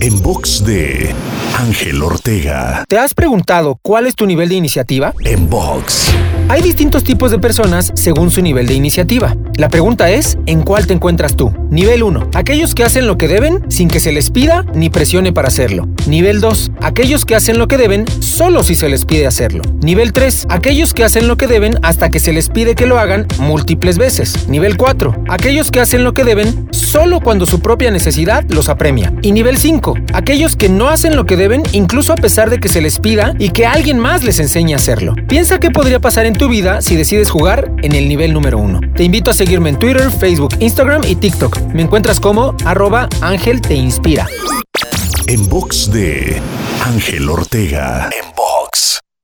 En box de Ángel Ortega. ¿Te has preguntado cuál es tu nivel de iniciativa? En box. Hay distintos tipos de personas según su nivel de iniciativa. La pregunta es, ¿en cuál te encuentras tú? Nivel 1. Aquellos que hacen lo que deben sin que se les pida ni presione para hacerlo. Nivel 2. Aquellos que hacen lo que deben solo si se les pide hacerlo. Nivel 3. Aquellos que hacen lo que deben hasta que se les pide que lo hagan múltiples veces. Nivel 4. Aquellos que hacen lo que deben solo cuando su propia necesidad los apremia. Y nivel 5. Aquellos que no hacen lo que deben incluso a pesar de que se les pida y que alguien más les enseñe a hacerlo. Piensa qué podría pasar en tu vida si decides jugar en el nivel número 1. Te invito a seguirme en Twitter, Facebook, Instagram y TikTok. Me encuentras como arroba Ángel Te Inspira. En box de Ángel Ortega. En box.